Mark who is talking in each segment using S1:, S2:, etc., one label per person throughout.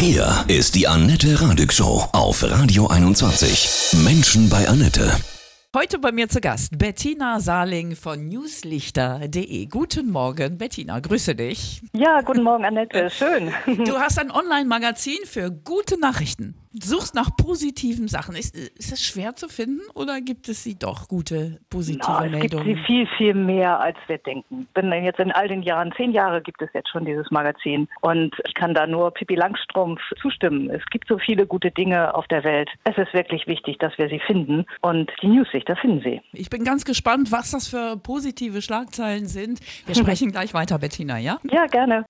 S1: Hier ist die Annette Radig Show auf Radio 21. Menschen bei Annette.
S2: Heute bei mir zu Gast Bettina Saling von newslichter.de. Guten Morgen, Bettina, grüße dich.
S3: Ja, guten Morgen, Annette. Schön.
S2: Du hast ein Online-Magazin für gute Nachrichten. Suchst nach positiven Sachen. Ist, ist es schwer zu finden oder gibt es sie doch, gute, positive
S3: no, es
S2: Meldungen?
S3: gibt sie viel, viel mehr, als wir denken. Bin jetzt in all den Jahren, zehn Jahre gibt es jetzt schon dieses Magazin und ich kann da nur Pippi Langstrumpf zustimmen. Es gibt so viele gute Dinge auf der Welt. Es ist wirklich wichtig, dass wir sie finden und die Newslichter finden sie.
S2: Ich bin ganz gespannt, was das für positive Schlagzeilen sind. Wir sprechen gleich weiter, Bettina, ja?
S3: Ja, gerne.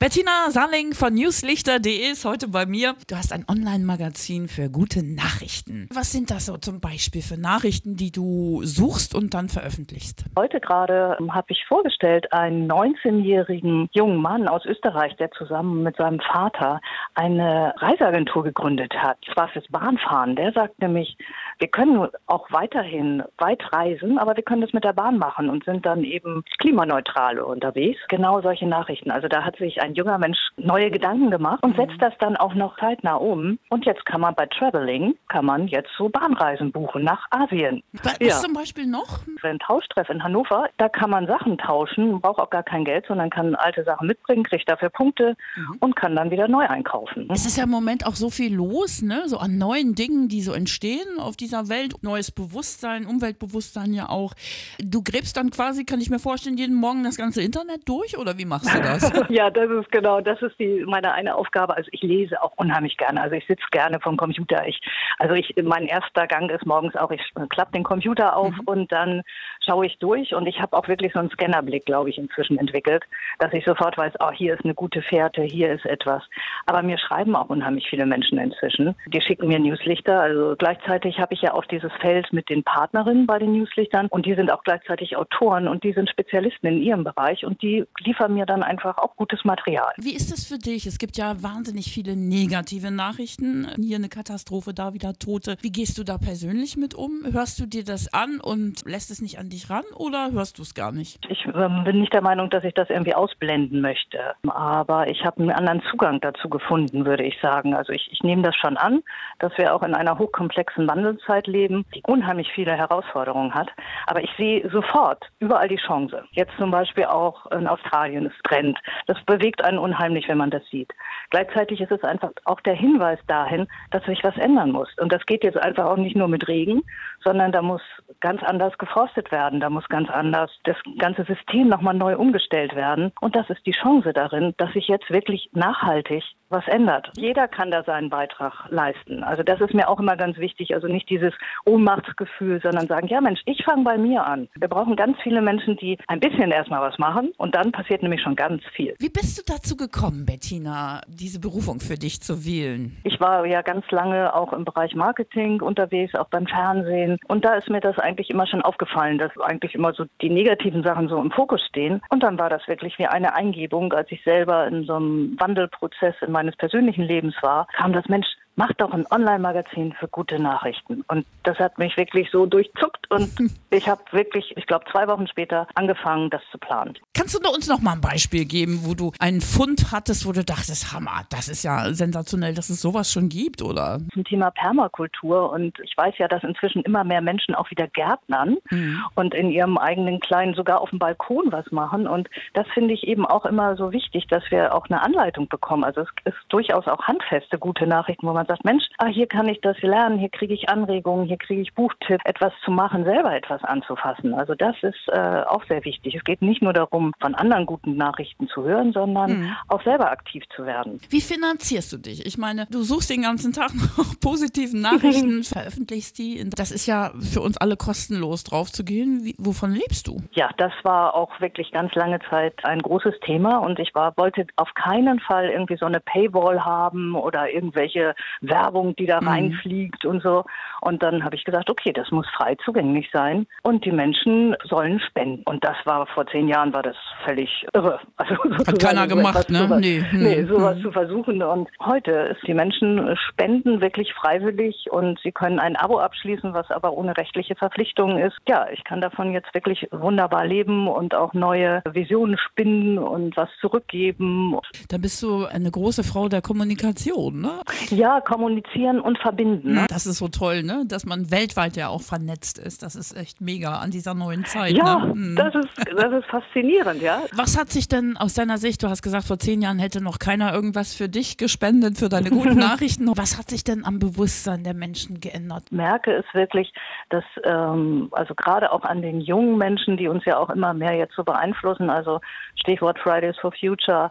S2: Bettina Salling von newslichter.de ist heute bei mir. Du hast ein Online-Magazin für gute Nachrichten. Was sind das so zum Beispiel für Nachrichten, die du suchst und dann veröffentlichst?
S3: Heute gerade habe ich vorgestellt einen 19-jährigen jungen Mann aus Österreich, der zusammen mit seinem Vater eine Reiseagentur gegründet hat. Das war fürs Bahnfahren. Der sagt nämlich, wir können auch weiterhin weit reisen, aber wir können das mit der Bahn machen und sind dann eben klimaneutral unterwegs. Genau solche Nachrichten. Also da hat sich ein junger Mensch neue Gedanken gemacht und setzt das dann auch noch zeitnah um. Und jetzt kann man bei Traveling, kann man jetzt so Bahnreisen buchen nach Asien.
S2: Was ja. zum Beispiel noch?
S3: Ein Tauschtreff in Hannover, da kann man Sachen tauschen, braucht auch gar kein Geld, sondern kann alte Sachen mitbringen, kriegt dafür Punkte mhm. und kann dann wieder neu einkaufen.
S2: Es ist ja im Moment auch so viel los, ne? so an neuen Dingen, die so entstehen auf dieser Welt. Neues Bewusstsein, Umweltbewusstsein ja auch. Du gräbst dann quasi, kann ich mir vorstellen, jeden Morgen das ganze Internet durch oder wie machst du das?
S3: ja, das ist genau, das ist die meine eine Aufgabe. Also ich lese auch unheimlich gerne. Also ich sitze gerne vom Computer. Ich, also ich, mein erster Gang ist morgens auch, ich klappe den Computer auf mhm. und dann schaue ich durch und ich habe auch wirklich so einen Scannerblick, glaube ich, inzwischen entwickelt, dass ich sofort weiß, oh, hier ist eine gute Fährte, hier ist etwas. Aber mir schreiben auch unheimlich viele Menschen inzwischen. Die schicken mir Newslichter. Also gleichzeitig habe ich ja auch dieses Feld mit den Partnerinnen bei den Newslichtern und die sind auch gleichzeitig Autoren und die sind Spezialisten in ihrem Bereich und die liefern mir dann einfach auch gutes Material.
S2: Wie ist es für dich? Es gibt ja wahnsinnig viele negative Nachrichten. Hier eine Katastrophe, da wieder Tote. Wie gehst du da persönlich mit um? Hörst du dir das an und lässt es nicht an dich ran oder hörst du es gar nicht?
S3: Ich ähm, bin nicht der Meinung, dass ich das irgendwie ausblenden möchte. Aber ich habe einen anderen Zugang dazu gefunden, würde ich sagen. Also ich, ich nehme das schon an, dass wir auch in einer hochkomplexen Wandelzeit leben, die unheimlich viele Herausforderungen hat. Aber ich sehe sofort überall die Chance. Jetzt zum Beispiel auch in Australien, es brennt. Das bewegt einen unheimlich, wenn man das sieht. Gleichzeitig ist es einfach auch der Hinweis dahin, dass sich was ändern muss. Und das geht jetzt einfach auch nicht nur mit Regen, sondern da muss ganz anders geforstet werden. Da muss ganz anders das ganze System nochmal neu umgestellt werden. Und das ist die Chance darin, dass sich jetzt wirklich nachhaltig was ändert. Jeder kann da seinen Beitrag leisten. Also das ist mir auch immer ganz wichtig. Also nicht dieses Ohnmachtsgefühl, sondern sagen, ja Mensch, ich fange bei mir an. Wir brauchen ganz viele Menschen, die ein bisschen erstmal was machen und dann passiert nämlich schon ganz viel.
S2: Wie bist du dazu gekommen, Bettina, diese Berufung für dich zu wählen?
S3: Ich war ja ganz lange auch im Bereich Marketing unterwegs, auch beim Fernsehen. Und da ist mir das eigentlich immer schon aufgefallen, dass eigentlich immer so die negativen Sachen so im Fokus stehen. Und dann war das wirklich wie eine Eingebung, als ich selber in so einem Wandelprozess in meines persönlichen Lebens war, kam das Mensch, mach doch ein Online-Magazin für gute Nachrichten. Und das hat mich wirklich so durchzuckt und ich habe wirklich, ich glaube, zwei Wochen später angefangen, das zu planen.
S2: Kannst du uns noch mal ein Beispiel geben, wo du einen Fund hattest, wo du dachtest, Hammer, das ist ja sensationell, dass es sowas schon gibt, oder?
S3: Zum Thema Permakultur und ich weiß ja, dass inzwischen immer mehr Menschen auch wieder gärtnern mhm. und in ihrem eigenen kleinen, sogar auf dem Balkon was machen. Und das finde ich eben auch immer so wichtig, dass wir auch eine Anleitung bekommen. Also es ist durchaus auch handfeste gute Nachrichten, wo man sagt, Mensch, ah, hier kann ich das lernen, hier kriege ich Anregungen, hier kriege ich Buchtipps, etwas zu machen, selber etwas anzufassen. Also das ist äh, auch sehr wichtig. Es geht nicht nur darum, von anderen guten Nachrichten zu hören, sondern mhm. auch selber aktiv zu werden.
S2: Wie finanzierst du dich? Ich meine, du suchst den ganzen Tag nach positiven Nachrichten, veröffentlichst die. Das ist ja für uns alle kostenlos drauf zu gehen. Wie, wovon lebst du?
S3: Ja, das war auch wirklich ganz lange Zeit ein großes Thema und ich war, wollte auf keinen Fall irgendwie so eine Paywall haben oder irgendwelche Werbung, die da mhm. reinfliegt und so. Und dann habe ich gesagt, okay, das muss frei zugänglich sein und die Menschen sollen spenden. Und das war vor zehn Jahren war das völlig irre.
S2: Also Hat keiner gemacht, ne?
S3: Sowas, nee. nee, hm, sowas hm. zu versuchen. Und heute ist die Menschen spenden wirklich freiwillig und sie können ein Abo abschließen, was aber ohne rechtliche Verpflichtungen ist. Ja, ich kann davon jetzt wirklich wunderbar leben und auch neue Visionen spinnen und was zurückgeben.
S2: Da bist du eine große Frau der Kommunikation, ne?
S3: Ja, kommunizieren und verbinden. Ne?
S2: Das ist so toll, ne? Dass man weltweit ja auch vernetzt ist. Das ist echt mega an dieser neuen Zeit.
S3: Ja,
S2: ne?
S3: hm. das, ist, das ist faszinierend, ja.
S2: Was hat sich denn aus deiner Sicht, du hast gesagt, vor zehn Jahren hätte noch keiner irgendwas für dich gespendet, für deine guten Nachrichten. Was hat sich denn am Bewusstsein der Menschen geändert?
S3: Ich merke es wirklich, dass ähm, also gerade auch an den jungen Menschen, die uns ja auch immer mehr jetzt so beeinflussen, also Stichwort Fridays for Future,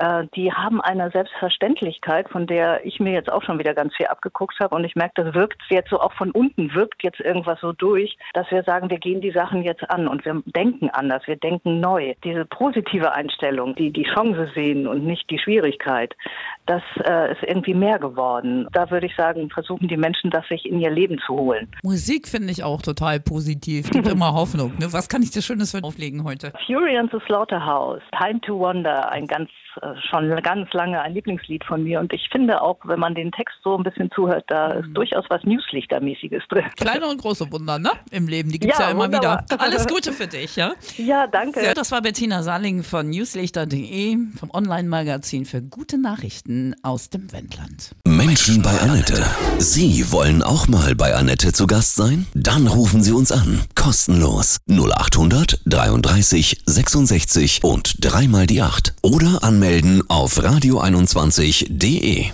S3: äh, die haben eine Selbstverständlichkeit, von der ich mir jetzt auch schon wieder ganz viel abgeguckt habe. Und ich merke, das wirkt jetzt so auch von unten, wirkt jetzt irgendwas so durch, dass wir sagen, wir gehen die Sachen jetzt an und wir denken anders, wir denken neu. Diese positive Einstellung, die die Chance sehen und nicht die Schwierigkeit, das äh, ist irgendwie mehr geworden. Da würde ich sagen, versuchen die Menschen das sich in ihr Leben zu holen.
S2: Musik finde ich auch total positiv, gibt immer Hoffnung. Ne? Was kann ich dir Schönes für auflegen heute?
S3: Fury and the Slaughterhouse, Time to Wonder, ein ganz äh, schon ganz lange ein Lieblingslied von mir. Und ich finde auch, wenn man den Text so ein bisschen zuhört, da ist mhm. durchaus was Newslichtermäßiges drin.
S2: Kleine und große Wunder, ne? Im Leben, die gibt es ja, ja, immer wunderbar. wieder. Alles Gute für dich, ja?
S3: Ja, danke.
S2: Ja, das war Bettina Saling von newslichter.de, vom Online-Magazin für gute Nachrichten aus dem Wendland.
S1: Menschen bei Annette. Sie wollen auch mal bei Annette zu Gast sein? Dann rufen Sie uns an. Kostenlos. 0800 33 66 und dreimal die 8. Oder anmelden auf radio21.de.